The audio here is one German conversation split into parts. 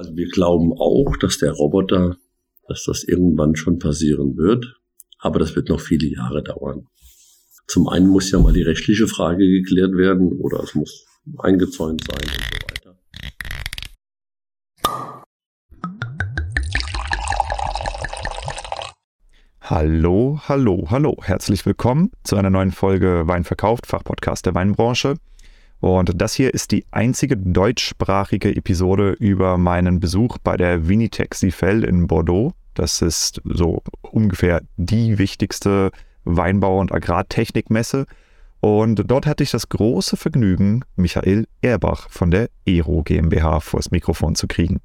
Also wir glauben auch, dass der Roboter, dass das irgendwann schon passieren wird, aber das wird noch viele Jahre dauern. Zum einen muss ja mal die rechtliche Frage geklärt werden oder es muss eingezäunt sein und so weiter. Hallo, hallo, hallo. Herzlich willkommen zu einer neuen Folge Wein verkauft, Fachpodcast der Weinbranche. Und das hier ist die einzige deutschsprachige Episode über meinen Besuch bei der Vinitec Sifel in Bordeaux. Das ist so ungefähr die wichtigste Weinbau- und Agrartechnikmesse. Und dort hatte ich das große Vergnügen, Michael Erbach von der Ero GmbH vors Mikrofon zu kriegen.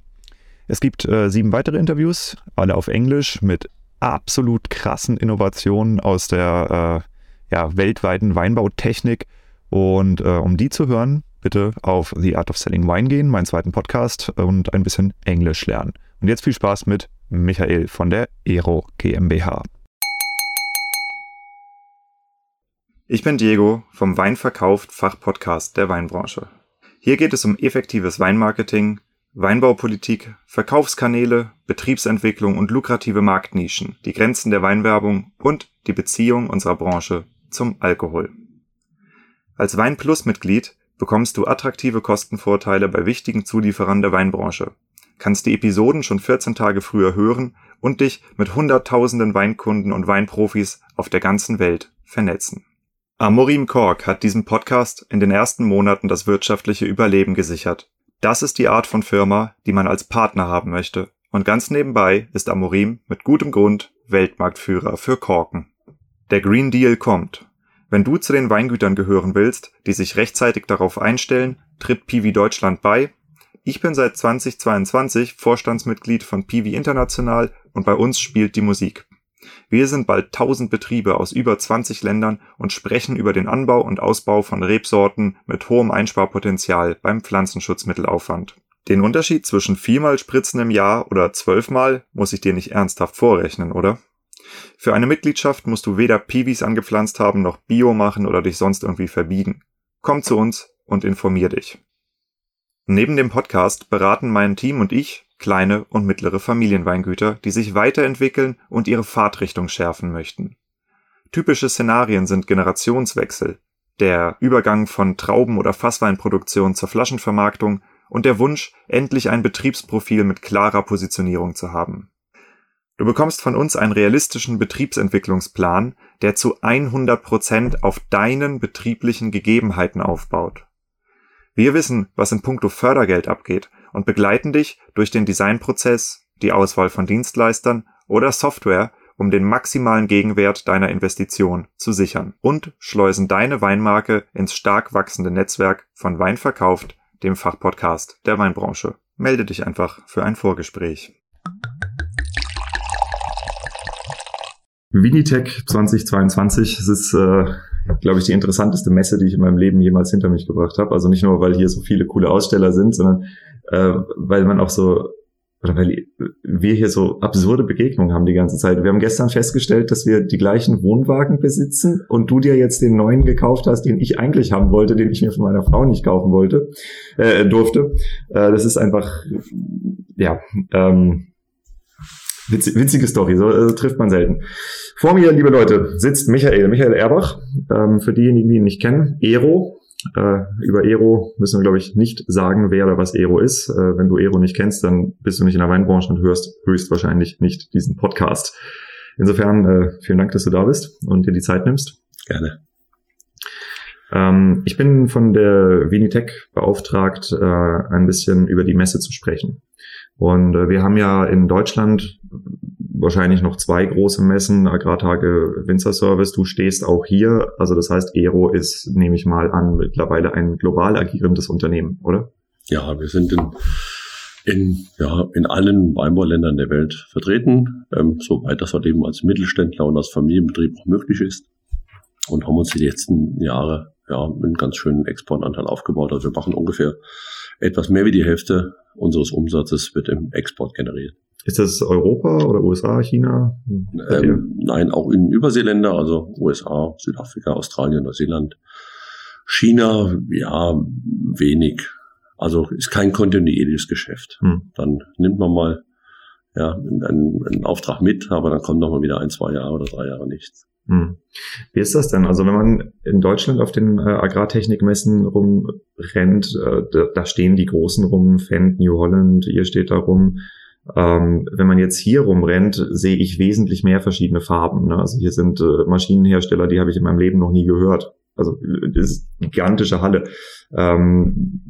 Es gibt äh, sieben weitere Interviews, alle auf Englisch, mit absolut krassen Innovationen aus der äh, ja, weltweiten Weinbautechnik und äh, um die zu hören, bitte auf The Art of Selling Wine gehen, meinen zweiten Podcast, und ein bisschen Englisch lernen. Und jetzt viel Spaß mit Michael von der Ero GmbH. Ich bin Diego vom Weinverkauft Fachpodcast der Weinbranche. Hier geht es um effektives Weinmarketing, Weinbaupolitik, Verkaufskanäle, Betriebsentwicklung und lukrative Marktnischen, die Grenzen der Weinwerbung und die Beziehung unserer Branche zum Alkohol. Als Weinplus-Mitglied bekommst du attraktive Kostenvorteile bei wichtigen Zulieferern der Weinbranche, kannst die Episoden schon 14 Tage früher hören und dich mit hunderttausenden Weinkunden und Weinprofis auf der ganzen Welt vernetzen. Amorim Kork hat diesem Podcast in den ersten Monaten das wirtschaftliche Überleben gesichert. Das ist die Art von Firma, die man als Partner haben möchte. Und ganz nebenbei ist Amorim mit gutem Grund Weltmarktführer für Korken. Der Green Deal kommt wenn du zu den Weingütern gehören willst, die sich rechtzeitig darauf einstellen, tritt Piwi Deutschland bei. Ich bin seit 2022 Vorstandsmitglied von Piwi International und bei uns spielt die Musik. Wir sind bald 1000 Betriebe aus über 20 Ländern und sprechen über den Anbau und Ausbau von Rebsorten mit hohem Einsparpotenzial beim Pflanzenschutzmittelaufwand. Den Unterschied zwischen viermal Spritzen im Jahr oder zwölfmal muss ich dir nicht ernsthaft vorrechnen, oder? Für eine Mitgliedschaft musst du weder Piwis angepflanzt haben noch Bio machen oder dich sonst irgendwie verbiegen. Komm zu uns und informier dich. Neben dem Podcast beraten mein Team und ich kleine und mittlere Familienweingüter, die sich weiterentwickeln und ihre Fahrtrichtung schärfen möchten. Typische Szenarien sind Generationswechsel, der Übergang von Trauben- oder Fassweinproduktion zur Flaschenvermarktung und der Wunsch, endlich ein Betriebsprofil mit klarer Positionierung zu haben. Du bekommst von uns einen realistischen Betriebsentwicklungsplan, der zu 100 Prozent auf deinen betrieblichen Gegebenheiten aufbaut. Wir wissen, was in puncto Fördergeld abgeht und begleiten dich durch den Designprozess, die Auswahl von Dienstleistern oder Software, um den maximalen Gegenwert deiner Investition zu sichern und schleusen deine Weinmarke ins stark wachsende Netzwerk von Wein verkauft, dem Fachpodcast der Weinbranche. Melde dich einfach für ein Vorgespräch. Vinitech 2022, das ist, äh, glaube ich, die interessanteste Messe, die ich in meinem Leben jemals hinter mich gebracht habe. Also nicht nur, weil hier so viele coole Aussteller sind, sondern äh, weil man auch so, oder weil wir hier so absurde Begegnungen haben die ganze Zeit. Wir haben gestern festgestellt, dass wir die gleichen Wohnwagen besitzen und du dir jetzt den neuen gekauft hast, den ich eigentlich haben wollte, den ich mir von meiner Frau nicht kaufen wollte, äh, durfte. Äh, das ist einfach, ja, ähm, Witz, witzige Story, so äh, trifft man selten. Vor mir, liebe Leute, sitzt Michael, Michael Erbach. Ähm, für diejenigen, die ihn nicht kennen, Ero. Äh, über Ero müssen wir, glaube ich, nicht sagen, wer oder was Ero ist. Äh, wenn du Ero nicht kennst, dann bist du nicht in der Weinbranche und hörst höchstwahrscheinlich nicht diesen Podcast. Insofern äh, vielen Dank, dass du da bist und dir die Zeit nimmst. Gerne. Ähm, ich bin von der Vinitech beauftragt, äh, ein bisschen über die Messe zu sprechen. Und äh, wir haben ja in Deutschland wahrscheinlich noch zwei große Messen, Agrartage Winzer Service. Du stehst auch hier. Also das heißt, Ero ist, nehme ich mal an, mittlerweile ein global agierendes Unternehmen, oder? Ja, wir sind in, in, ja, in allen Weinbauländern der Welt vertreten, ähm, soweit das halt eben als Mittelständler und als Familienbetrieb auch möglich ist. Und haben uns die letzten Jahre ja, einen ganz schönen Exportanteil aufgebaut. Also wir machen ungefähr etwas mehr wie die Hälfte unseres Umsatzes wird im Export generiert. Ist das Europa oder USA, China? Ähm, nein, auch in Überseeländer, also USA, Südafrika, Australien, Neuseeland. China, ja, wenig. Also ist kein kontinuierliches Geschäft. Hm. Dann nimmt man mal ja, einen, einen Auftrag mit, aber dann kommt noch mal wieder ein, zwei Jahre oder drei Jahre nichts. Hm. Wie ist das denn? Also wenn man in Deutschland auf den äh, Agrartechnikmessen rumrennt, äh, da, stehen die Großen rum, Fendt, New Holland, ihr steht da rum. Ähm, wenn man jetzt hier rumrennt, sehe ich wesentlich mehr verschiedene Farben. Ne? Also hier sind äh, Maschinenhersteller, die habe ich in meinem Leben noch nie gehört. Also das ist eine gigantische Halle. Ähm,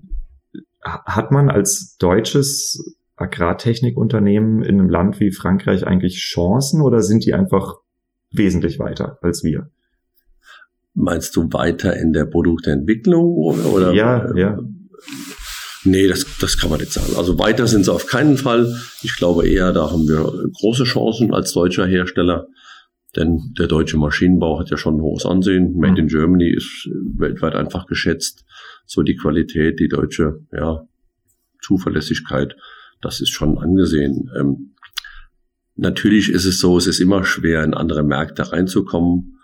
hat man als deutsches Agrartechnikunternehmen in einem Land wie Frankreich eigentlich Chancen oder sind die einfach wesentlich weiter als wir? Meinst du weiter in der Produktentwicklung oder? Ja, ja. Nee, das, das kann man nicht sagen. Also weiter sind sie auf keinen Fall. Ich glaube eher, da haben wir große Chancen als deutscher Hersteller. Denn der deutsche Maschinenbau hat ja schon ein hohes Ansehen. Made in mhm. Germany ist weltweit einfach geschätzt. So die Qualität, die deutsche ja, Zuverlässigkeit, das ist schon angesehen. Ähm, natürlich ist es so, es ist immer schwer, in andere Märkte reinzukommen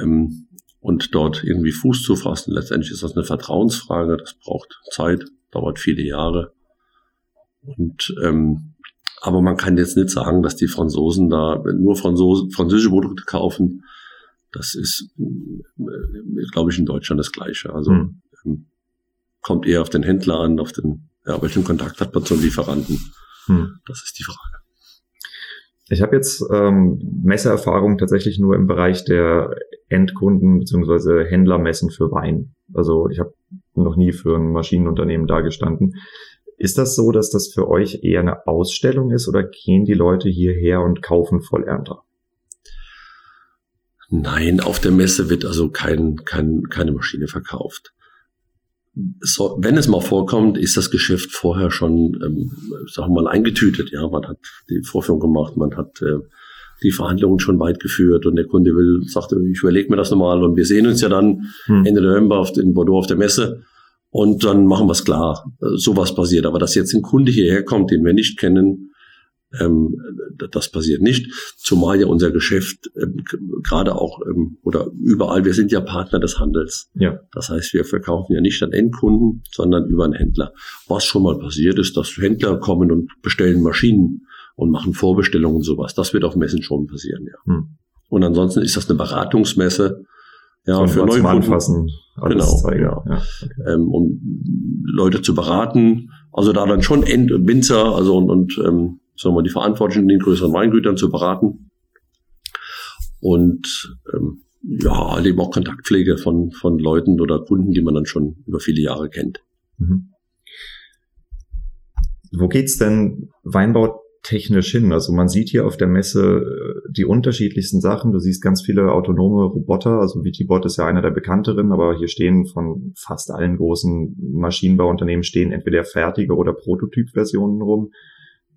ähm, und dort irgendwie Fuß zu fassen. Letztendlich ist das eine Vertrauensfrage. Das braucht Zeit, dauert viele Jahre. Und ähm, aber man kann jetzt nicht sagen, dass die Franzosen da nur Franzose, französische Produkte kaufen. Das ist, äh, glaube ich, in Deutschland das Gleiche. Also mhm. kommt eher auf den Händler an, auf den, ja, welchen Kontakt hat man zum Lieferanten. Mhm. Das ist die Frage. Ich habe jetzt ähm, Messeerfahrung tatsächlich nur im Bereich der Endkunden bzw. Händlermessen für Wein. Also ich habe noch nie für ein Maschinenunternehmen da gestanden. Ist das so, dass das für euch eher eine Ausstellung ist oder gehen die Leute hierher und kaufen Vollernter? Nein, auf der Messe wird also kein, kein, keine Maschine verkauft. So, wenn es mal vorkommt, ist das Geschäft vorher schon, ähm, sagen wir mal, eingetütet. Ja, man hat die Vorführung gemacht, man hat äh, die Verhandlungen schon weit geführt und der Kunde will, sagte, ich überlege mir das nochmal und wir sehen uns ja dann hm. Ende November auf, in Bordeaux auf der Messe und dann machen wir es klar. Äh, sowas passiert. Aber dass jetzt ein Kunde hierher kommt, den wir nicht kennen, das passiert nicht. Zumal ja unser Geschäft ähm, gerade auch ähm, oder überall, wir sind ja Partner des Handels. Ja. Das heißt, wir verkaufen ja nicht an Endkunden, sondern über einen Händler. Was schon mal passiert ist, dass Händler kommen und bestellen Maschinen und machen Vorbestellungen und sowas. Das wird auf Messen schon passieren, ja. Hm. Und ansonsten ist das eine Beratungsmesse ja, für Neukunden. Anfassen, alles genau, zeigen. Ja. ja okay. ähm, um Leute zu beraten. Also da dann schon End- und Winzer, also und, und ähm, sagen wir, die Verantwortlichen in den größeren Weingütern zu beraten. Und ähm, ja, eben auch Kontaktpflege von, von Leuten oder Kunden, die man dann schon über viele Jahre kennt. Mhm. Wo geht's denn Weinbau technisch hin? Also man sieht hier auf der Messe äh, die unterschiedlichsten Sachen. Du siehst ganz viele autonome Roboter. Also VT-Bot ist ja einer der bekannteren, aber hier stehen von fast allen großen Maschinenbauunternehmen stehen entweder fertige oder Prototypversionen rum.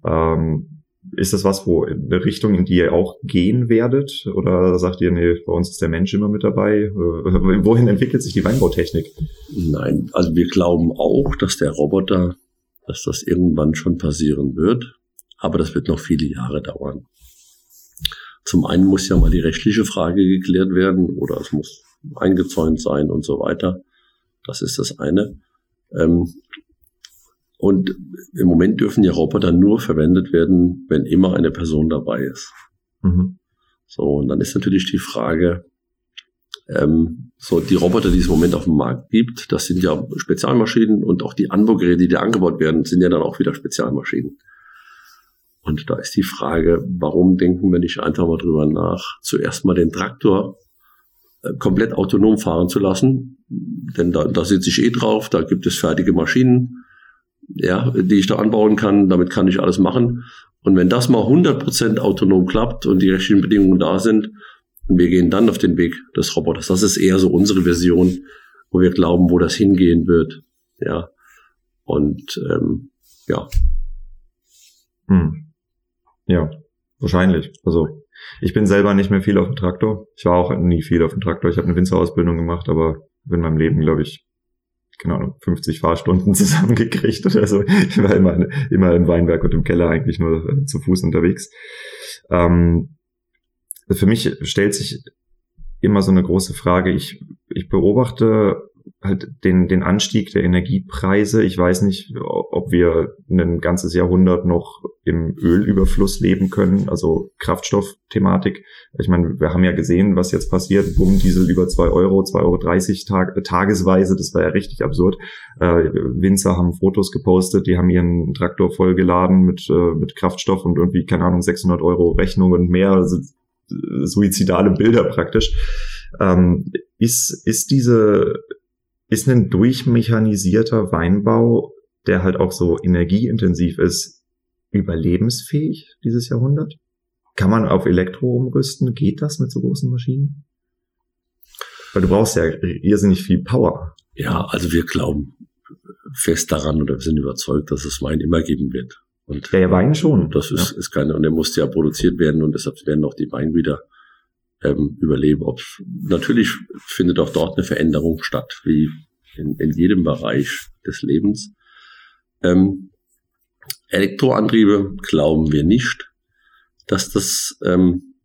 Ähm, ist das was, wo in eine Richtung, in die ihr auch gehen werdet? Oder sagt ihr, nee, bei uns ist der Mensch immer mit dabei? Äh, wohin entwickelt sich die Weinbautechnik? Nein, also wir glauben auch, dass der Roboter, dass das irgendwann schon passieren wird aber das wird noch viele Jahre dauern. Zum einen muss ja mal die rechtliche Frage geklärt werden oder es muss eingezäunt sein und so weiter. Das ist das eine. Ähm, und im Moment dürfen ja Roboter nur verwendet werden, wenn immer eine Person dabei ist. Mhm. So, und dann ist natürlich die Frage, ähm, so die Roboter, die es im Moment auf dem Markt gibt, das sind ja Spezialmaschinen und auch die Anbaugeräte, die da angebaut werden, sind ja dann auch wieder Spezialmaschinen. Und da ist die Frage, warum denken wir nicht einfach mal drüber nach, zuerst mal den Traktor äh, komplett autonom fahren zu lassen, denn da, da sitze ich eh drauf, da gibt es fertige Maschinen, ja, die ich da anbauen kann, damit kann ich alles machen. Und wenn das mal 100% autonom klappt und die rechtlichen Bedingungen da sind, wir gehen dann auf den Weg des Roboters. Das ist eher so unsere Vision, wo wir glauben, wo das hingehen wird. Ja. Und ähm, ja. Hm. Ja, wahrscheinlich. Also ich bin selber nicht mehr viel auf dem Traktor. Ich war auch nie viel auf dem Traktor. Ich habe eine Winzerausbildung gemacht, aber in meinem Leben, glaube ich, keine Ahnung, 50 Fahrstunden zusammengekriegt oder so. Ich war immer, immer im Weinberg und im Keller eigentlich nur äh, zu Fuß unterwegs. Ähm, für mich stellt sich immer so eine große Frage. Ich, ich beobachte halt den, den Anstieg der Energiepreise. Ich weiß nicht, ob wir ein ganzes Jahrhundert noch im Ölüberfluss leben können, also Kraftstoffthematik. Ich meine, wir haben ja gesehen, was jetzt passiert. Bumm, Diesel über zwei Euro, 2,30 Euro Tag, äh, tagesweise, das war ja richtig absurd. Äh, Winzer haben Fotos gepostet, die haben ihren Traktor vollgeladen mit, äh, mit Kraftstoff und irgendwie, keine Ahnung, 600 Euro Rechnung und mehr, also äh, suizidale Bilder praktisch. Ähm, ist, ist diese ist ein durchmechanisierter Weinbau, der halt auch so energieintensiv ist, überlebensfähig dieses Jahrhundert? Kann man auf Elektro umrüsten? Geht das mit so großen Maschinen? Weil du brauchst ja irrsinnig viel Power. Ja, also wir glauben fest daran oder wir sind überzeugt, dass es Wein immer geben wird. Und ja Wein schon. Das ist, ja. ist keine, und er musste ja produziert werden und deshalb werden auch die Weingüter ähm, überleben. Ob, natürlich findet auch dort eine Veränderung statt, wie in, in jedem Bereich des Lebens. Ähm, Elektroantriebe glauben wir nicht, dass das ähm,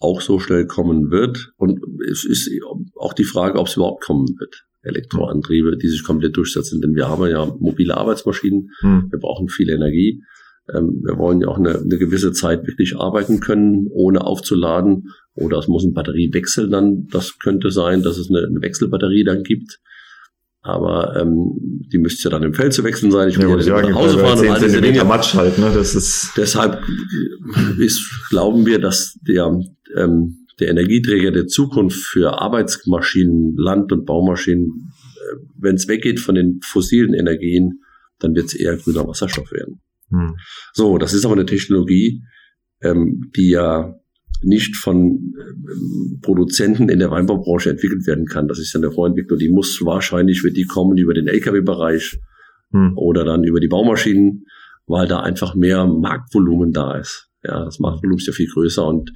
auch so schnell kommen wird. Und es ist auch die Frage, ob es überhaupt kommen wird. Elektroantriebe, die sich komplett durchsetzen, denn wir haben ja mobile Arbeitsmaschinen, hm. wir brauchen viel Energie. Ähm, wir wollen ja auch eine, eine gewisse Zeit wirklich arbeiten können, ohne aufzuladen. Oder es muss ein Batteriewechsel dann, das könnte sein, dass es eine, eine Wechselbatterie dann gibt. Aber ähm, die müsste ja dann im Feld zu wechseln sein. Ich will ja, ja nach Hause fahren und all diese Dinge. Matsch halt, ne? Das ist Deshalb ist, glauben wir, dass der, ähm, der Energieträger der Zukunft für Arbeitsmaschinen, Land- und Baumaschinen, äh, wenn es weggeht von den fossilen Energien, dann wird es eher grüner Wasserstoff werden. Hm. So, das ist aber eine Technologie, ähm, die ja nicht von ähm, Produzenten in der Weinbaubranche entwickelt werden kann. Das ist ja eine Vorentwicklung, die muss wahrscheinlich, wird die kommen über den Lkw-Bereich hm. oder dann über die Baumaschinen, weil da einfach mehr Marktvolumen da ist. Ja, das Marktvolumen ist ja viel größer und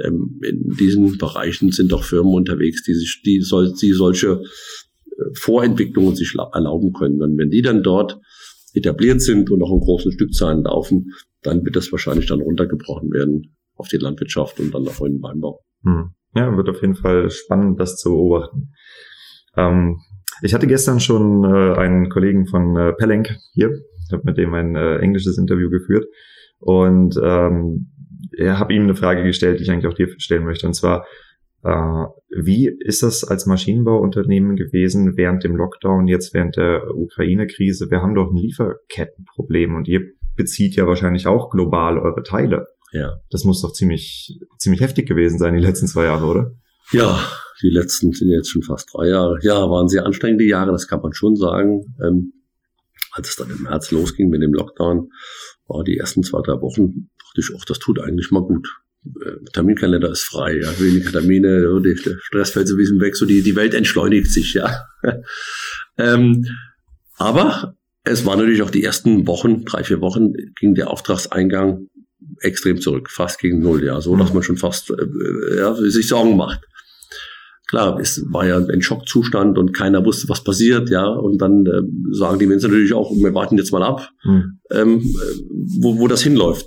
ähm, in diesen Bereichen sind doch Firmen unterwegs, die sich, die, soll, die solche äh, Vorentwicklungen sich erlauben können. Und wenn die dann dort etabliert sind und auch in großen Stückzahlen laufen, dann wird das wahrscheinlich dann runtergebrochen werden auf die Landwirtschaft und dann in den Weinbau. Hm. Ja, wird auf jeden Fall spannend, das zu beobachten. Ähm, ich hatte gestern schon äh, einen Kollegen von äh, Pellenc hier. Ich habe mit dem ein äh, englisches Interview geführt und ähm, habe ihm eine Frage gestellt, die ich eigentlich auch dir stellen möchte. Und zwar, äh, wie ist das als Maschinenbauunternehmen gewesen während dem Lockdown, jetzt während der Ukraine-Krise? Wir haben doch ein Lieferkettenproblem und ihr bezieht ja wahrscheinlich auch global eure Teile. Ja. Das muss doch ziemlich, ziemlich heftig gewesen sein, die letzten zwei Jahre, oder? Ja, die letzten sind jetzt schon fast drei Jahre. Ja, waren sehr anstrengende Jahre, das kann man schon sagen. Ähm, als es dann im März losging mit dem Lockdown, war die ersten zwei, drei Wochen, dachte ich, ach, das tut eigentlich mal gut. Äh, Terminkalender ist frei, ja, weniger Termine, der Stress fällt so ein bisschen weg, so die, die Welt entschleunigt sich, ja. ähm, aber es waren natürlich auch die ersten Wochen, drei, vier Wochen, ging der Auftragseingang extrem zurück, fast gegen Null, ja, so dass man schon fast äh, ja, sich Sorgen macht. Klar, es war ja ein Schockzustand und keiner wusste, was passiert, ja, und dann äh, sagen die Menschen natürlich auch, wir warten jetzt mal ab, mhm. ähm, wo, wo das hinläuft.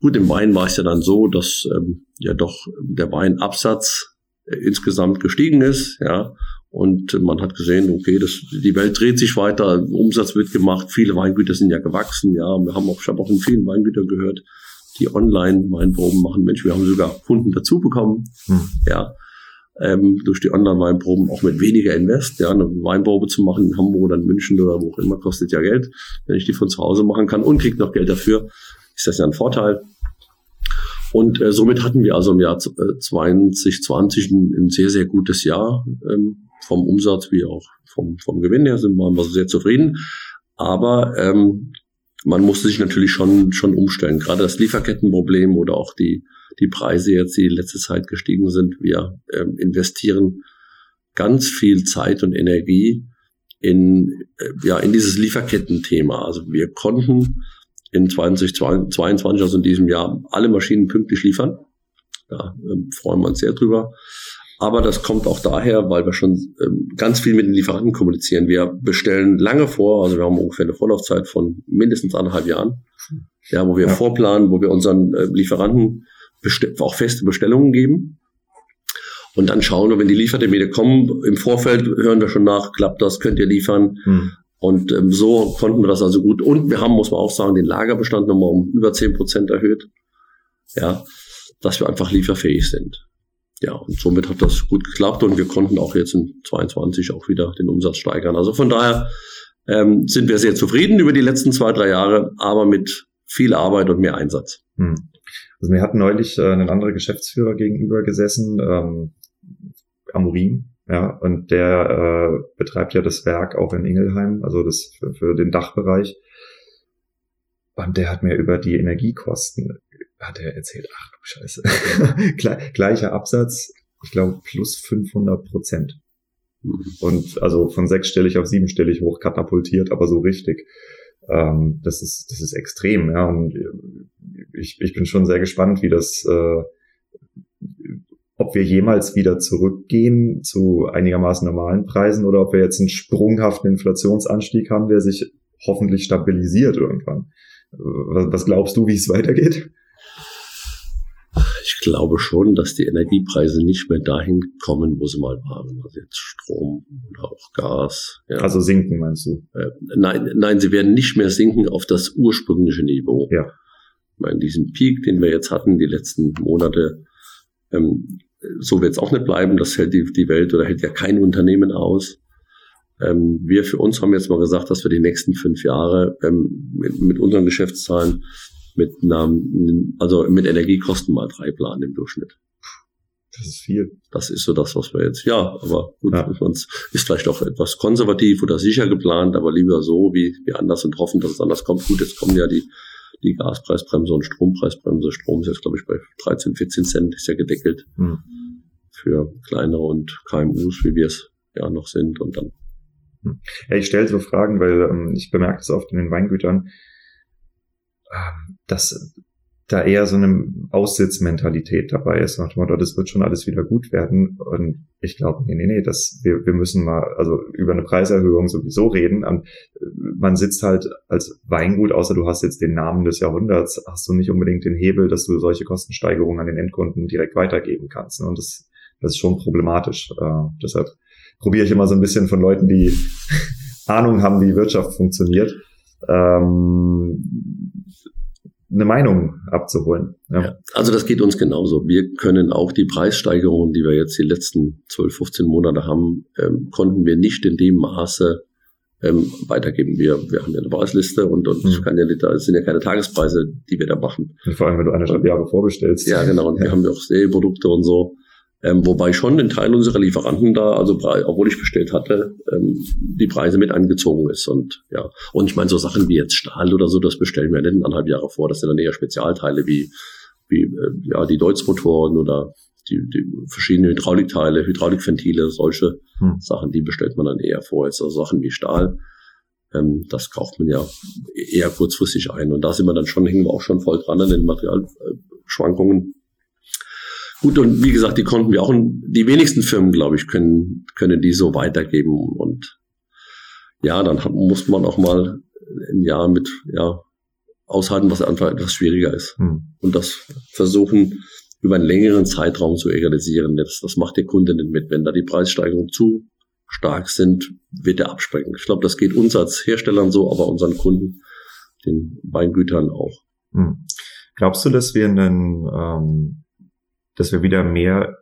Gut, im Wein war es ja dann so, dass ähm, ja doch der Weinabsatz äh, insgesamt gestiegen ist, ja, und man hat gesehen, okay, das, die Welt dreht sich weiter, Umsatz wird gemacht, viele Weingüter sind ja gewachsen, ja, wir haben auch, ich habe auch in vielen Weingütern gehört, die Online-Weinproben machen. Mensch, wir haben sogar Kunden dazu bekommen. Hm. Ja. Ähm, durch die Online-Weinproben auch mit weniger Invest, ja, eine Weinprobe zu machen in Hamburg oder in München oder wo auch immer, kostet ja Geld. Wenn ich die von zu Hause machen kann und kriege noch Geld dafür, ist das ja ein Vorteil. Und äh, somit hatten wir also im Jahr 2020 ein, ein sehr, sehr gutes Jahr ähm, vom Umsatz wie auch vom, vom Gewinn her sind wir sehr zufrieden. Aber ähm, man musste sich natürlich schon, schon umstellen. Gerade das Lieferkettenproblem oder auch die, die Preise jetzt, die letzte Zeit gestiegen sind. Wir ähm, investieren ganz viel Zeit und Energie in, äh, ja, in dieses Lieferkettenthema. Also wir konnten in 2022, also in diesem Jahr, alle Maschinen pünktlich liefern. Da ähm, freuen wir uns sehr drüber. Aber das kommt auch daher, weil wir schon ähm, ganz viel mit den Lieferanten kommunizieren. Wir bestellen lange vor, also wir haben ungefähr eine Vorlaufzeit von mindestens anderthalb Jahren, ja, wo wir ja. vorplanen, wo wir unseren äh, Lieferanten auch feste Bestellungen geben. Und dann schauen wir, wenn die Liefertermine kommen, im Vorfeld hören wir schon nach, klappt das, könnt ihr liefern. Hm. Und ähm, so konnten wir das also gut. Und wir haben, muss man auch sagen, den Lagerbestand nochmal um über zehn Prozent erhöht. Ja, dass wir einfach lieferfähig sind. Ja, und somit hat das gut geklappt und wir konnten auch jetzt in 22 auch wieder den Umsatz steigern. Also von daher ähm, sind wir sehr zufrieden über die letzten zwei, drei Jahre, aber mit viel Arbeit und mehr Einsatz. Hm. Also mir hat neulich äh, ein anderer Geschäftsführer gegenüber gesessen, ähm, Amorim, ja, und der äh, betreibt ja das Werk auch in Ingelheim, also das für, für den Dachbereich. Und der hat mir über die Energiekosten, hat er erzählt, ach du Scheiße, gleicher Absatz, ich glaube plus 500 Prozent. Und also von sechsstellig auf siebenstellig hoch katapultiert, aber so richtig. Ähm, das ist das ist extrem, ja. Und ich, ich bin schon sehr gespannt, wie das äh, ob wir jemals wieder zurückgehen zu einigermaßen normalen Preisen oder ob wir jetzt einen sprunghaften Inflationsanstieg haben, der sich hoffentlich stabilisiert irgendwann. Was glaubst du, wie es weitergeht? Ich glaube schon, dass die Energiepreise nicht mehr dahin kommen, wo sie mal waren. Also jetzt Strom oder auch Gas. Ja. Also sinken, meinst du? Äh, nein, nein, sie werden nicht mehr sinken auf das ursprüngliche Niveau. Ja. Ich meine, diesen Peak, den wir jetzt hatten, die letzten Monate, ähm, so wird es auch nicht bleiben. Das hält die, die Welt oder hält ja kein Unternehmen aus. Ähm, wir für uns haben jetzt mal gesagt, dass wir die nächsten fünf Jahre ähm, mit, mit unseren Geschäftszahlen mit einer, also mit Energiekosten mal drei planen im Durchschnitt. Das ist viel. Das ist so das, was wir jetzt, ja, aber gut, ja. ist vielleicht auch etwas konservativ oder sicher geplant, aber lieber so wie, wie anders und hoffen, dass es anders kommt. Gut, jetzt kommen ja die, die Gaspreisbremse und Strompreisbremse. Strom ist jetzt, glaube ich, bei 13, 14 Cent, ist ja gedeckelt hm. für kleinere und KMUs, wie wir es ja noch sind. Und dann hm. Ja, ich stelle so Fragen, weil ähm, ich bemerke es oft in den Weingütern, dass da eher so eine Aussitzmentalität dabei ist. Nach dem Motto, das wird schon alles wieder gut werden. Und ich glaube, nee, nee, nee, das, wir, wir müssen mal, also über eine Preiserhöhung sowieso reden. Und man sitzt halt als Weingut, außer du hast jetzt den Namen des Jahrhunderts, hast du nicht unbedingt den Hebel, dass du solche Kostensteigerungen an den Endkunden direkt weitergeben kannst. Und das, das ist schon problematisch. Äh, deshalb probiere ich immer so ein bisschen von Leuten, die Ahnung haben, wie Wirtschaft funktioniert, ähm, eine Meinung abzuholen. Ja. ja. also das geht uns genauso. Wir können auch die Preissteigerungen, die wir jetzt die letzten 12, 15 Monate haben, ähm, konnten wir nicht in dem Maße ähm, weitergeben. Wir, wir haben ja eine Preisliste und, und mhm. kann ja, da sind ja keine Tagespreise, die wir da machen. Und vor allem, wenn du eineinhalb Jahre vorbestellst. Ja, genau. Und ja. wir haben ja auch Serienprodukte und so. Ähm, wobei schon ein Teil unserer Lieferanten da, also obwohl ich bestellt hatte, ähm, die Preise mit angezogen ist. Und ja, und ich meine, so Sachen wie jetzt Stahl oder so, das bestellen wir nicht in anderthalb Jahre vor. Das sind dann eher Spezialteile wie, wie äh, ja, die Deutz-Motoren oder die, die verschiedenen Hydraulikteile, Hydraulikventile, solche hm. Sachen, die bestellt man dann eher vor. Jetzt also Sachen wie Stahl, ähm, das kauft man ja eher kurzfristig ein. Und da sind wir dann schon, hängen wir auch schon voll dran an den Materialschwankungen. Gut, und wie gesagt, die konnten wir auch, die wenigsten Firmen, glaube ich, können, können die so weitergeben. Und ja, dann hat, muss man auch mal ein Jahr mit, ja, aushalten, was einfach etwas schwieriger ist. Hm. Und das versuchen, über einen längeren Zeitraum zu egalisieren. Das, das macht der Kunde nicht mit. Wenn da die Preissteigerungen zu stark sind, wird er abspringen. Ich glaube, das geht uns als Herstellern so, aber unseren Kunden, den Weingütern auch. Hm. Glaubst du, dass wir einen ähm, dass wir wieder mehr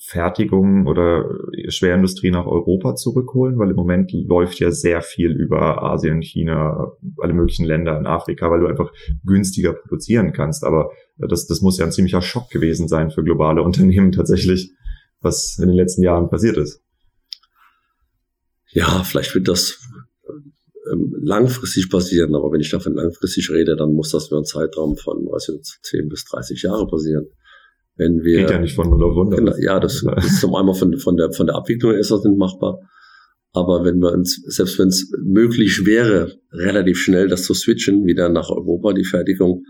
Fertigung oder Schwerindustrie nach Europa zurückholen, weil im Moment läuft ja sehr viel über Asien, China, alle möglichen Länder in Afrika, weil du einfach günstiger produzieren kannst. Aber das, das muss ja ein ziemlicher Schock gewesen sein für globale Unternehmen tatsächlich, was in den letzten Jahren passiert ist. Ja, vielleicht wird das ähm, langfristig passieren, aber wenn ich davon langfristig rede, dann muss das über einen Zeitraum von, was jetzt, 10 bis 30 Jahre passieren. Wenn wir, Geht ja nicht von 0 auf 100. Genau, ja, das, das ist zum einen von, von, der, von der Abwicklung ist das nicht machbar. Aber wenn wir uns, selbst wenn es möglich wäre, relativ schnell das zu switchen, wieder nach Europa, die Fertigung,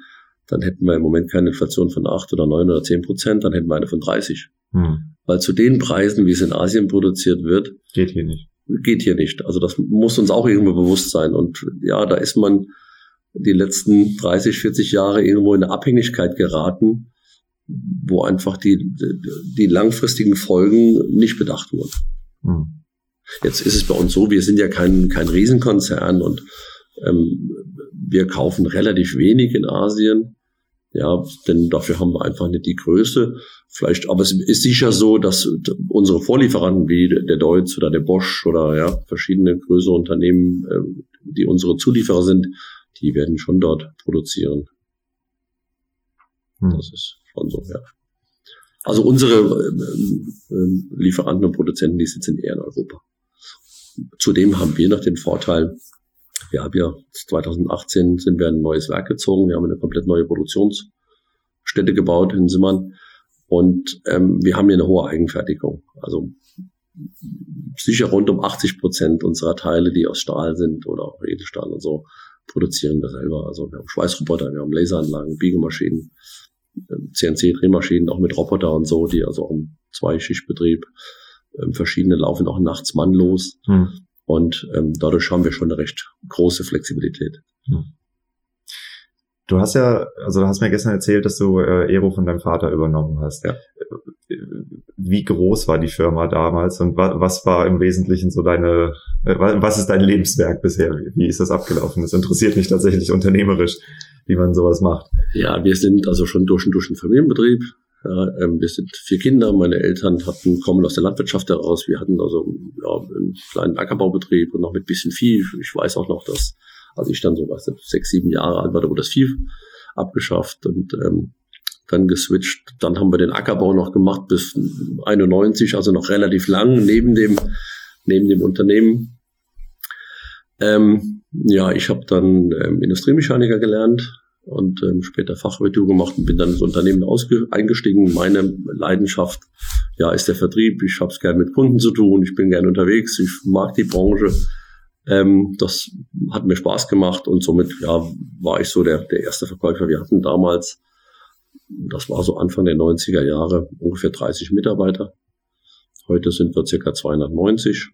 dann hätten wir im Moment keine Inflation von 8 oder 9 oder 10 Prozent, dann hätten wir eine von 30. Hm. Weil zu den Preisen, wie es in Asien produziert wird, geht hier nicht. Geht hier nicht. Also das muss uns auch irgendwo bewusst sein. Und ja, da ist man die letzten 30, 40 Jahre irgendwo in eine Abhängigkeit geraten wo einfach die, die langfristigen Folgen nicht bedacht wurden. Hm. Jetzt ist es bei uns so, wir sind ja kein, kein Riesenkonzern und ähm, wir kaufen relativ wenig in Asien. Ja, denn dafür haben wir einfach nicht die Größe. Vielleicht, aber es ist sicher so, dass unsere Vorlieferanten wie der Deutz oder der Bosch oder ja, verschiedene größere Unternehmen, äh, die unsere Zulieferer sind, die werden schon dort produzieren. Hm. Das ist schon so, ja. Also unsere äh, äh, Lieferanten und Produzenten, die sitzen eher in Europa. Zudem haben wir noch den Vorteil, wir haben ja 2018 sind wir ein neues Werk gezogen. Wir haben eine komplett neue Produktionsstätte gebaut in Simmern. Und ähm, wir haben hier eine hohe Eigenfertigung. Also sicher rund um 80 Prozent unserer Teile, die aus Stahl sind oder auch Edelstahl und so, produzieren wir selber. Also wir haben Schweißroboter, wir haben Laseranlagen, Biegemaschinen, ähm, CNC-Drehmaschinen, auch mit Roboter und so, die also auch im Zweischichtbetrieb, ähm, verschiedene laufen auch nachts mannlos. Hm. Und ähm, dadurch haben wir schon eine recht große Flexibilität. Hm. Du hast ja, also du hast mir gestern erzählt, dass du äh, Aero von deinem Vater übernommen hast. Ja. Wie groß war die Firma damals und wa was war im Wesentlichen so deine, äh, was ist dein Lebenswerk bisher? Wie ist das abgelaufen? Das interessiert mich tatsächlich unternehmerisch, wie man sowas macht. Ja, wir sind also schon durch und durch ein Familienbetrieb. Ja, ähm, wir sind vier Kinder. Meine Eltern hatten, kommen aus der Landwirtschaft heraus. Wir hatten also ja, einen kleinen Ackerbaubetrieb und noch mit bisschen Vieh. Ich weiß auch noch, dass, als ich dann so was, sechs, sieben Jahre alt war, da wurde das Vieh abgeschafft und ähm, dann geswitcht. Dann haben wir den Ackerbau noch gemacht bis 91, also noch relativ lang neben dem, neben dem Unternehmen. Ähm, ja, ich habe dann ähm, Industriemechaniker gelernt, und ähm, später Fachabitur gemacht und bin dann ins Unternehmen eingestiegen. Meine Leidenschaft ja ist der Vertrieb. Ich habe es gerne mit Kunden zu tun. Ich bin gerne unterwegs. Ich mag die Branche. Ähm, das hat mir Spaß gemacht und somit ja war ich so der der erste Verkäufer. Wir hatten damals, das war so Anfang der 90er Jahre, ungefähr 30 Mitarbeiter. Heute sind wir circa 290.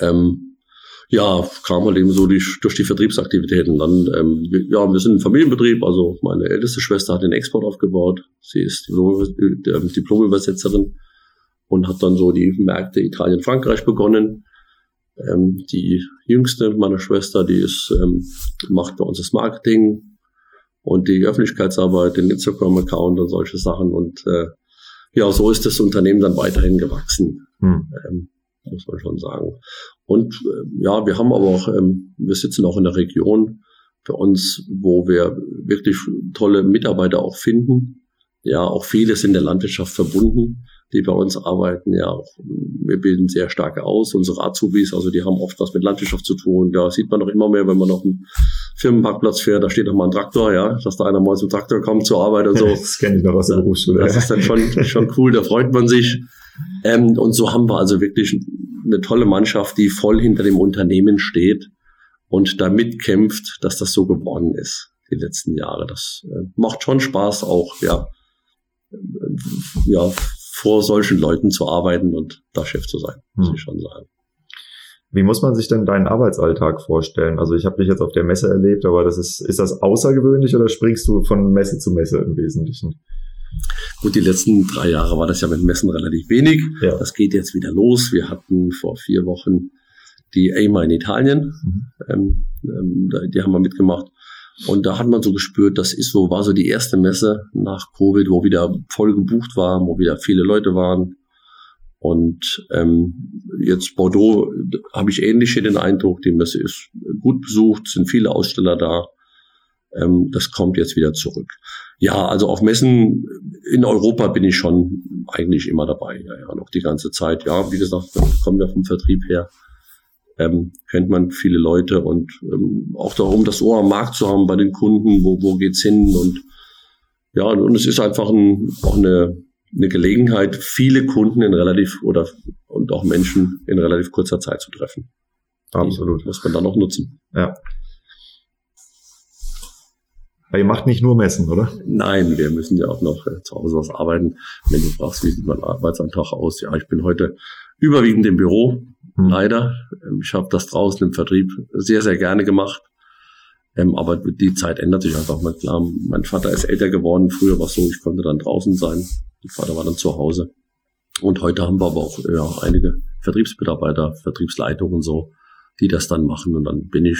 Ähm, ja, kam halt eben so die, durch die Vertriebsaktivitäten. Dann, ähm, ja, wir sind ein Familienbetrieb, also meine älteste Schwester hat den Export aufgebaut. Sie ist äh, Diplomübersetzerin und hat dann so die Märkte Italien, Frankreich begonnen. Ähm, die jüngste meiner Schwester, die ist, ähm, macht bei uns das Marketing und die Öffentlichkeitsarbeit, den Instagram-Account und solche Sachen. Und äh, ja, so ist das Unternehmen dann weiterhin gewachsen. Hm. Ähm, muss man schon sagen. Und äh, ja, wir haben aber auch, ähm, wir sitzen auch in der Region für uns, wo wir wirklich tolle Mitarbeiter auch finden. Ja, auch vieles in der Landwirtschaft verbunden, die bei uns arbeiten. Ja, auch, wir bilden sehr stark aus. Unsere Azubis, also die haben oft was mit Landwirtschaft zu tun. Da sieht man doch immer mehr, wenn man auf einen Firmenparkplatz fährt, da steht doch mal ein Traktor, ja, dass da einer mal zum Traktor kommt zur Arbeit und so. Das kenne ich noch aus der Berufsschule. Das ist dann schon, schon cool, da freut man sich. Ähm, und so haben wir also wirklich eine tolle Mannschaft, die voll hinter dem Unternehmen steht und damit kämpft, dass das so geworden ist die letzten Jahre. Das äh, macht schon Spaß auch, ja, äh, ja, vor solchen Leuten zu arbeiten und da Chef zu sein, muss hm. ich schon sagen. Wie muss man sich denn deinen Arbeitsalltag vorstellen? Also ich habe dich jetzt auf der Messe erlebt, aber das ist, ist das außergewöhnlich oder springst du von Messe zu Messe im Wesentlichen? Gut, die letzten drei Jahre war das ja mit Messen relativ wenig. Ja. Das geht jetzt wieder los. Wir hatten vor vier Wochen die EIMA in Italien. Mhm. Ähm, ähm, die haben wir mitgemacht. Und da hat man so gespürt, das ist so, war so die erste Messe nach Covid, wo wieder voll gebucht war, wo wieder viele Leute waren. Und ähm, jetzt Bordeaux habe ich ähnlich den Eindruck, die Messe ist gut besucht, sind viele Aussteller da. Ähm, das kommt jetzt wieder zurück. Ja, also auf Messen in Europa bin ich schon eigentlich immer dabei. Ja, ja, noch die ganze Zeit. Ja, wie gesagt, kommen wir vom Vertrieb her. Ähm, kennt man viele Leute und ähm, auch darum, das Ohr am Markt zu haben bei den Kunden, wo, wo geht's hin und ja, und es ist einfach ein, auch eine, eine Gelegenheit, viele Kunden in relativ oder und auch Menschen in relativ kurzer Zeit zu treffen. Absolut. Muss man dann noch nutzen. Ja. Weil ihr macht nicht nur Messen, oder? Nein, wir müssen ja auch noch äh, zu Hause was arbeiten. Wenn du fragst, wie sieht mein Arbeitsantrag aus? Ja, ich bin heute überwiegend im Büro. Leider. Ähm, ich habe das draußen im Vertrieb sehr, sehr gerne gemacht. Ähm, aber die Zeit ändert sich einfach mal klar. Mein Vater ist älter geworden. Früher war es so, ich konnte dann draußen sein. Mein Vater war dann zu Hause. Und heute haben wir aber auch ja, einige Vertriebsmitarbeiter, Vertriebsleitungen und so, die das dann machen. Und dann bin ich,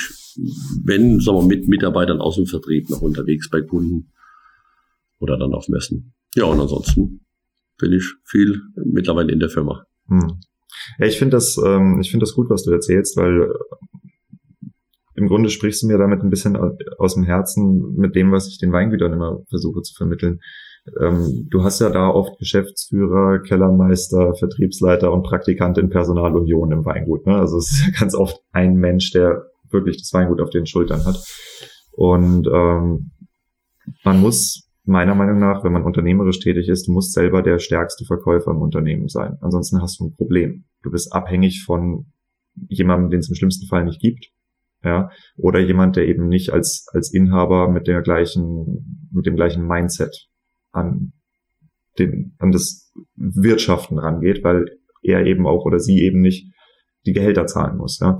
wenn, sagen wir, mit Mitarbeitern aus dem Vertrieb noch unterwegs bei Kunden oder dann auf Messen. Ja, und ansonsten bin ich viel mittlerweile in der Firma. Hm. Ja, ich finde das, ähm, ich finde das gut, was du erzählst, weil äh, im Grunde sprichst du mir damit ein bisschen aus dem Herzen mit dem, was ich den Weingütern immer versuche zu vermitteln. Ähm, du hast ja da oft Geschäftsführer, Kellermeister, Vertriebsleiter und Praktikant in Personalunion im Weingut. Ne? Also es ist ganz oft ein Mensch, der wirklich das Weingut auf den Schultern hat. Und ähm, man muss meiner Meinung nach, wenn man unternehmerisch tätig ist, du musst selber der stärkste Verkäufer im Unternehmen sein. Ansonsten hast du ein Problem. Du bist abhängig von jemandem, den es im schlimmsten Fall nicht gibt. Ja, oder jemand, der eben nicht als, als Inhaber mit der gleichen, mit dem gleichen Mindset an den, an das Wirtschaften rangeht, weil er eben auch oder sie eben nicht die Gehälter zahlen muss. Ja.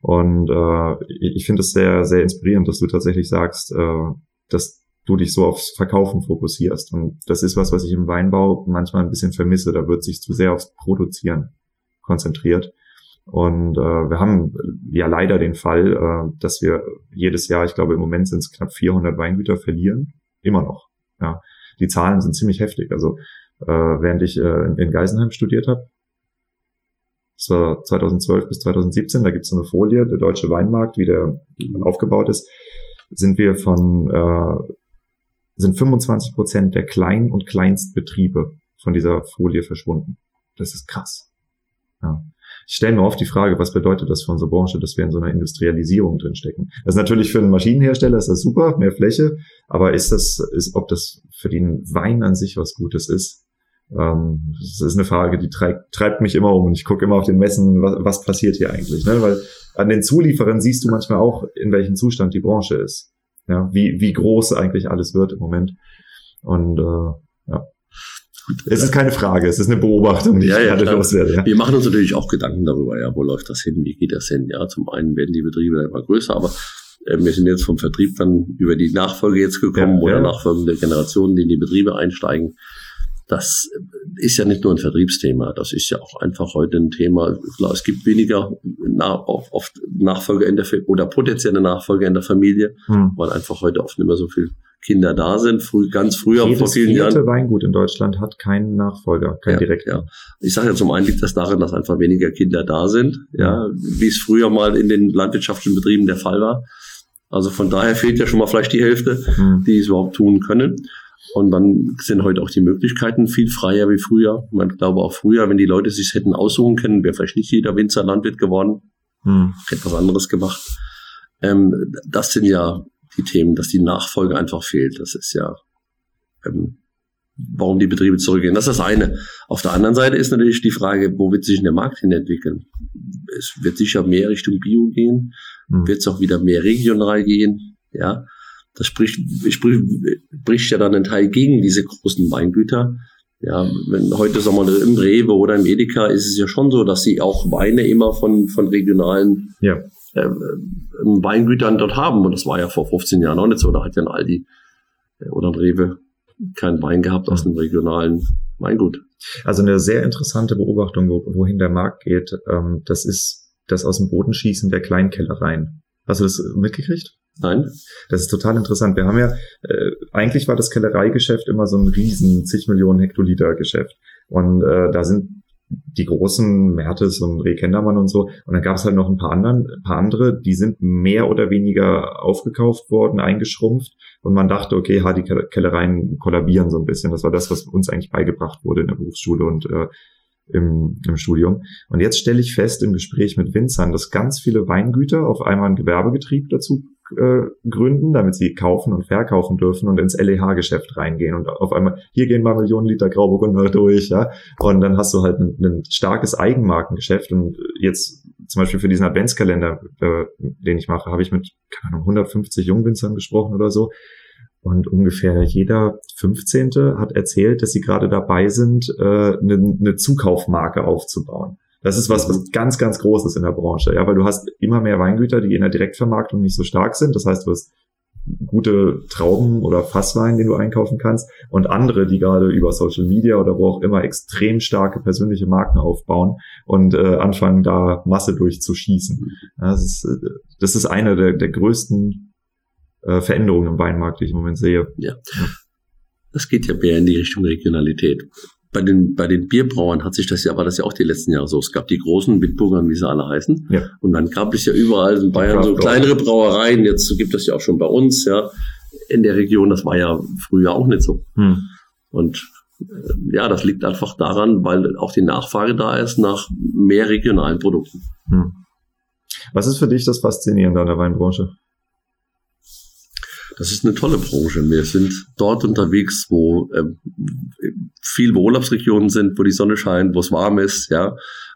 Und äh, ich finde es sehr, sehr inspirierend, dass du tatsächlich sagst, äh, dass du dich so aufs Verkaufen fokussierst. Und das ist was, was ich im Weinbau manchmal ein bisschen vermisse. Da wird sich zu sehr aufs Produzieren konzentriert. Und äh, wir haben ja leider den Fall, äh, dass wir jedes Jahr, ich glaube im Moment sind es knapp 400 Weingüter verlieren, immer noch. Ja, die Zahlen sind ziemlich heftig. Also äh, während ich äh, in Geisenheim studiert habe, das war 2012 bis 2017, da gibt es so eine Folie, der deutsche Weinmarkt, wie der aufgebaut ist, sind wir von äh, sind 25 Prozent der Klein- und Kleinstbetriebe von dieser Folie verschwunden. Das ist krass. Ja. Ich stelle mir oft die Frage, was bedeutet das für unsere Branche, dass wir in so einer Industrialisierung drinstecken? Das ist natürlich für einen Maschinenhersteller ist das super, mehr Fläche, aber ist das, ist, ob das für den Wein an sich was Gutes ist? Ähm, das ist eine Frage, die treibt, treibt mich immer um und ich gucke immer auf den Messen, was, was passiert hier eigentlich, ne? Weil an den Zulieferern siehst du manchmal auch, in welchem Zustand die Branche ist ja, wie, wie groß eigentlich alles wird im Moment. Und äh, ja. Es ist keine Frage, es ist eine Beobachtung, die ja, ich ja, gerade loswerde. Ja. Wir machen uns natürlich auch Gedanken darüber, ja, wo läuft das hin, wie geht das hin? Ja, zum einen werden die Betriebe immer größer, aber äh, wir sind jetzt vom Vertrieb dann über die Nachfolge jetzt gekommen ja, oder ja. nachfolgende Generationen, die in die Betriebe einsteigen das ist ja nicht nur ein Vertriebsthema, das ist ja auch einfach heute ein Thema. Klar, es gibt weniger nach, oft Nachfolger in der oder potenzielle Nachfolger in der Familie, hm. weil einfach heute oft nicht mehr so viele Kinder da sind. Früh, ganz früher Jedes vor vielen Jahren. Weingut in Deutschland hat keinen Nachfolger, keinen ja, direkten. Ja. Ich sage ja zum einen liegt das daran, dass einfach weniger Kinder da sind, ja, wie es früher mal in den landwirtschaftlichen Betrieben der Fall war. Also von daher fehlt ja schon mal vielleicht die Hälfte, hm. die es überhaupt tun können. Und dann sind heute auch die Möglichkeiten viel freier wie früher. Man glaube auch früher, wenn die Leute sich hätten aussuchen können, wäre vielleicht nicht jeder Winzer Landwirt geworden, hm. hätte was anderes gemacht. Ähm, das sind ja die Themen, dass die Nachfolge einfach fehlt. Das ist ja, ähm, warum die Betriebe zurückgehen. Das ist das eine. Auf der anderen Seite ist natürlich die Frage, wo wird sich der Markt hin entwickeln? Es wird sicher mehr Richtung Bio gehen, hm. wird es auch wieder mehr regional gehen, ja. Das spricht, spricht, spricht ja dann ein Teil gegen diese großen Weingüter. Ja, wenn heute sagen wir im Rewe oder im Edeka ist es ja schon so, dass sie auch Weine immer von, von regionalen ja. äh, Weingütern dort haben. Und das war ja vor 15 Jahren auch nicht so. Da hat ja ein Aldi äh, oder ein Rewe keinen Wein gehabt aus einem regionalen Weingut. Also eine sehr interessante Beobachtung, wo, wohin der Markt geht, ähm, das ist das aus dem Boden schießen der Kleinkellereien. Hast du das mitgekriegt? Nein. Das ist total interessant. Wir haben ja, äh, eigentlich war das Kellereigeschäft immer so ein riesen zig Millionen Hektoliter Geschäft. Und äh, da sind die großen Mertes und Rehkendermann und so. Und dann gab es halt noch ein paar anderen, ein paar andere, die sind mehr oder weniger aufgekauft worden, eingeschrumpft. Und man dachte, okay, ha, die Kellereien kollabieren so ein bisschen. Das war das, was uns eigentlich beigebracht wurde in der Berufsschule und äh, im, im Studium. Und jetzt stelle ich fest im Gespräch mit Winzern, dass ganz viele Weingüter auf einmal ein Gewerbegetrieb dazu äh, gründen, damit sie kaufen und verkaufen dürfen und ins LEH-Geschäft reingehen und auf einmal, hier gehen mal Millionen Liter Grauburgunder durch, ja, und dann hast du halt ein, ein starkes Eigenmarkengeschäft und jetzt zum Beispiel für diesen Adventskalender, äh, den ich mache, habe ich mit, keine Ahnung, 150 Jungwinzern gesprochen oder so und ungefähr jeder 15. hat erzählt, dass sie gerade dabei sind, äh, eine, eine Zukaufmarke aufzubauen. Das ist was, was ganz, ganz groß ist in der Branche, ja, weil du hast immer mehr Weingüter, die in der Direktvermarktung nicht so stark sind. Das heißt, du hast gute Trauben oder Fasswein, den du einkaufen kannst und andere, die gerade über Social Media oder wo auch immer extrem starke persönliche Marken aufbauen und äh, anfangen da Masse durchzuschießen. Das ist, äh, das ist eine der, der größten äh, Veränderungen im Weinmarkt, die ich im Moment sehe. Ja. Das geht ja mehr in die Richtung Regionalität bei den, bei den Bierbrauern hat sich das ja, war das ja auch die letzten Jahre so. Es gab die großen Bitburgern, wie sie alle heißen. Ja. Und dann gab es ja überall in Bayern so kleinere Brauereien. Jetzt gibt es ja auch schon bei uns, ja, in der Region. Das war ja früher auch nicht so. Hm. Und äh, ja, das liegt einfach daran, weil auch die Nachfrage da ist nach mehr regionalen Produkten. Hm. Was ist für dich das Faszinierende an der Weinbranche? Das ist eine tolle Branche. Wir sind dort unterwegs, wo äh, viel Urlaubsregionen sind, wo die Sonne scheint, wo es warm ist, ja.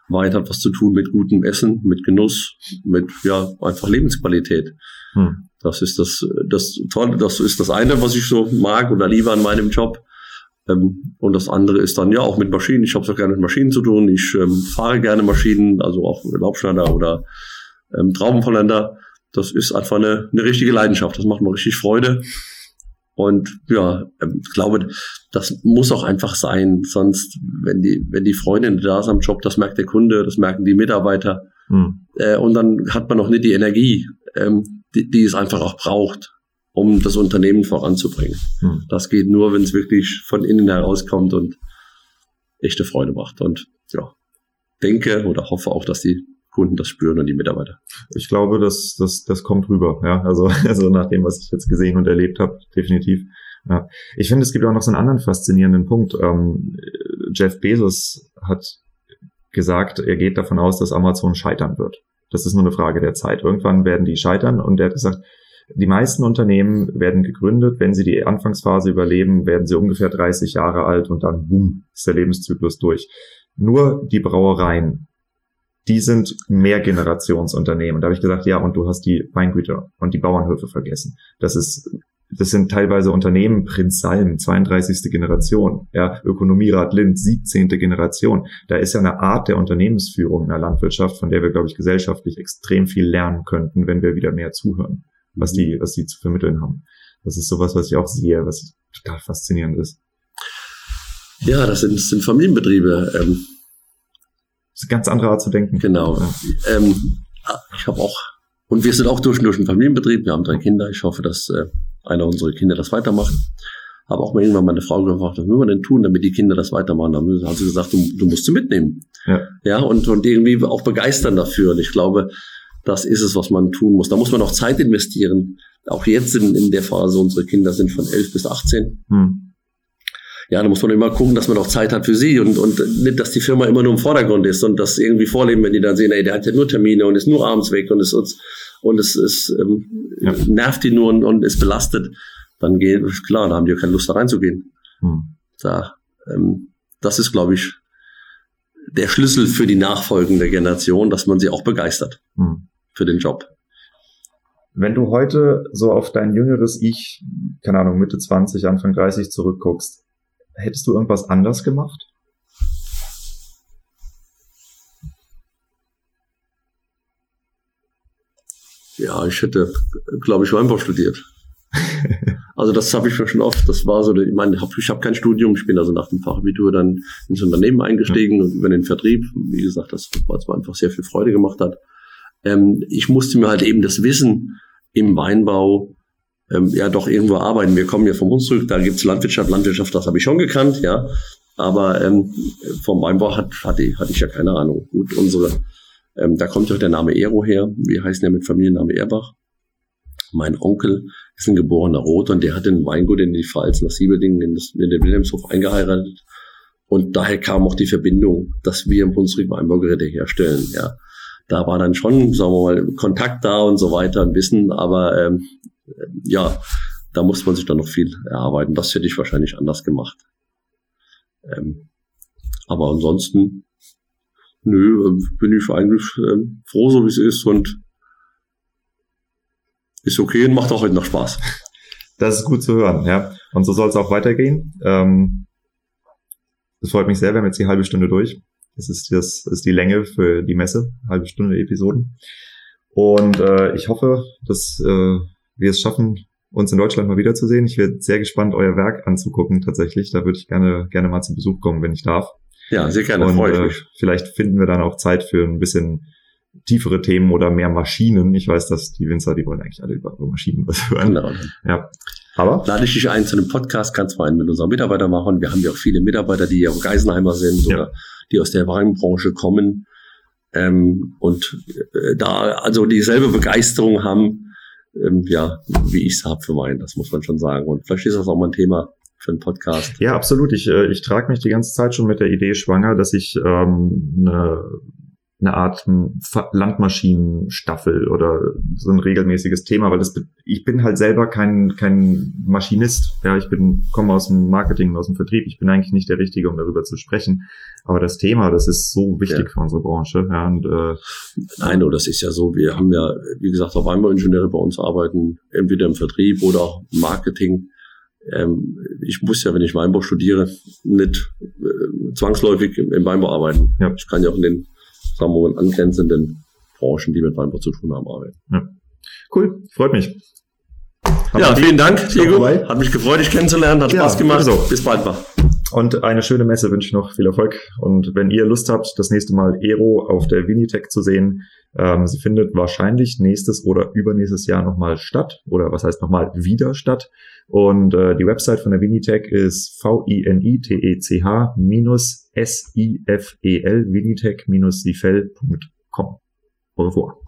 Wein hat was zu tun mit gutem Essen, mit Genuss, mit ja einfach Lebensqualität. Hm. Das ist das, das Tolle, das ist das eine, was ich so mag oder liebe an meinem Job. Ähm, und das andere ist dann ja auch mit Maschinen. Ich habe so gerne mit Maschinen zu tun. Ich ähm, fahre gerne Maschinen, also auch Laubschneider oder ähm, Traubenvolländer das ist einfach eine, eine richtige Leidenschaft. Das macht mir richtig Freude. Und ja, ähm, ich glaube, das muss auch einfach sein. Sonst, wenn die, wenn die Freundin da ist am Job, das merkt der Kunde, das merken die Mitarbeiter. Hm. Äh, und dann hat man noch nicht die Energie, ähm, die, die es einfach auch braucht, um das Unternehmen voranzubringen. Hm. Das geht nur, wenn es wirklich von innen herauskommt und echte Freude macht. Und ja, denke oder hoffe auch, dass die Kunden das spüren und die Mitarbeiter. Ich glaube, das, das, das kommt rüber, ja. Also, also nach dem, was ich jetzt gesehen und erlebt habe, definitiv. Ja. Ich finde, es gibt auch noch so einen anderen faszinierenden Punkt. Ähm, Jeff Bezos hat gesagt, er geht davon aus, dass Amazon scheitern wird. Das ist nur eine Frage der Zeit. Irgendwann werden die scheitern und er hat gesagt, die meisten Unternehmen werden gegründet, wenn sie die Anfangsphase überleben, werden sie ungefähr 30 Jahre alt und dann, boom, ist der Lebenszyklus durch. Nur die Brauereien die sind Mehrgenerationsunternehmen. Und da habe ich gesagt, ja, und du hast die Weingüter und die Bauernhöfe vergessen. Das ist, das sind teilweise Unternehmen, Prinz Salm, 32. Generation, ja, Ökonomierat Lind, 17. Generation. Da ist ja eine Art der Unternehmensführung in der Landwirtschaft, von der wir, glaube ich, gesellschaftlich extrem viel lernen könnten, wenn wir wieder mehr zuhören, was die, was die zu vermitteln haben. Das ist sowas, was ich auch sehe, was total faszinierend ist. Ja, das sind, das sind Familienbetriebe. Ähm das ist eine ganz andere Art zu denken. Genau. Ja. Ähm, ich habe auch, und wir sind auch durch und durch ein Familienbetrieb. Wir haben drei Kinder. Ich hoffe, dass äh, einer unserer Kinder das weitermacht. Habe auch mal irgendwann meine Frau gefragt, was will man denn tun, damit die Kinder das weitermachen? Dann hat sie gesagt, du, du musst sie mitnehmen. Ja, ja und, und irgendwie auch begeistern dafür. Und ich glaube, das ist es, was man tun muss. Da muss man auch Zeit investieren. Auch jetzt in, in der Phase, unsere Kinder sind von 11 bis 18. Hm ja, da muss man immer gucken, dass man auch Zeit hat für sie und, und nicht, dass die Firma immer nur im Vordergrund ist und das irgendwie vorleben, wenn die dann sehen, ey, der hat ja nur Termine und ist nur abends weg und es uns und es ist ähm, ja. nervt die nur und, und ist belastet, dann geht klar, da haben die ja keine Lust da reinzugehen. Hm. Da, ähm, das ist, glaube ich, der Schlüssel für die nachfolgende Generation, dass man sie auch begeistert hm. für den Job. Wenn du heute so auf dein jüngeres Ich, keine Ahnung, Mitte 20, Anfang 30 zurückguckst, Hättest du irgendwas anders gemacht? Ja, ich hätte, glaube ich, Weinbau studiert. also das habe ich schon oft. Das war so, ich meine, ich habe kein Studium, ich bin also nach dem Fachabitur dann ins Unternehmen eingestiegen und über den Vertrieb. Wie gesagt, das war zwar einfach sehr viel Freude gemacht hat. Ähm, ich musste mir halt eben das Wissen im Weinbau ähm, ja doch irgendwo arbeiten. Wir kommen ja vom Hunsrück, da gibt's Landwirtschaft, Landwirtschaft, das habe ich schon gekannt, ja. Aber ähm, vom Weinbau hat, hatte, hatte ich ja keine Ahnung. Gut, unsere, ähm, da kommt ja auch der Name Ero her. Wir heißen ja mit Familienname Erbach. Mein Onkel ist ein geborener Rot und der hat den Weingut in die Pfalz nach Sieberdingen in, das, in den Wilhelmshof eingeheiratet. Und daher kam auch die Verbindung, dass wir im Hunsrück Weinbaugeräte herstellen, ja. Da war dann schon, sagen wir mal, Kontakt da und so weiter, ein Wissen, aber ähm, ja, da muss man sich dann noch viel erarbeiten. Das hätte ich wahrscheinlich anders gemacht. Ähm, aber ansonsten, nö, bin ich eigentlich äh, froh, so wie es ist und ist okay und macht auch heute noch Spaß. Das ist gut zu hören, ja. Und so soll es auch weitergehen. Ähm, das freut mich sehr, wir haben jetzt die halbe Stunde durch. Das ist, das ist die Länge für die Messe, halbe Stunde Episoden. Und äh, ich hoffe, dass äh, wir es schaffen, uns in Deutschland mal wiederzusehen. Ich werde sehr gespannt, euer Werk anzugucken tatsächlich. Da würde ich gerne, gerne mal zu Besuch kommen, wenn ich darf. Ja, sehr gerne, Und äh, vielleicht finden wir dann auch Zeit für ein bisschen tiefere Themen oder mehr Maschinen. Ich weiß, dass die Winzer, die wollen eigentlich alle über über Maschinen was hören. Genau. Ja. Aber Lade ich dich ein zu einem Podcast, kannst du einen mit unseren Mitarbeitern machen. Wir haben ja auch viele Mitarbeiter, die ja auch Geisenheimer sind Ja. oder die aus der Weinbranche kommen. Ähm, und äh, da also dieselbe Begeisterung haben, ähm, ja, wie ich es habe für Wein, das muss man schon sagen. Und vielleicht ist das auch mal ein Thema für einen Podcast. Ja, absolut. Ich, äh, ich trage mich die ganze Zeit schon mit der Idee schwanger, dass ich ähm, eine, eine Art Landmaschinenstaffel oder so ein regelmäßiges Thema, weil das ich bin halt selber kein kein Maschinist. Ja, ich bin komme aus dem Marketing, aus dem Vertrieb. Ich bin eigentlich nicht der Richtige, um darüber zu sprechen. Aber das Thema, das ist so wichtig Ja. für unsere Branche. Ja, und äh, Nein, nur das ist ja so, wir haben ja, wie gesagt, auch Weinbauingenieure bei uns arbeiten, entweder im Vertrieb oder auch im Marketing. Ähm, ich muss ja, wenn ich Weinbau studiere, nicht äh, zwangsläufig im, im Weinbau arbeiten. Ja. Ich kann ja auch in den, sagen wir mal, angrenzenden Branchen, die mit Weinbau zu tun haben, arbeiten. cool, freut mich. ja, vielen Dank, Diego. Hat mich gefreut, dich kennenzulernen, hat Ja, Spaß gemacht. also. Bis bald mal. Und eine schöne Messe wünsche ich noch viel Erfolg. Und wenn ihr Lust habt, das nächste Mal Aero auf der Vinitech zu sehen, ähm, sie findet wahrscheinlich nächstes oder übernächstes Jahr nochmal statt. Oder was heißt nochmal wieder statt. Und äh, die Website von der Vinitech ist V-I-N-I-T-E-C-H minus S-I-F-E-L Vinitech-sifel.com. Au revoir.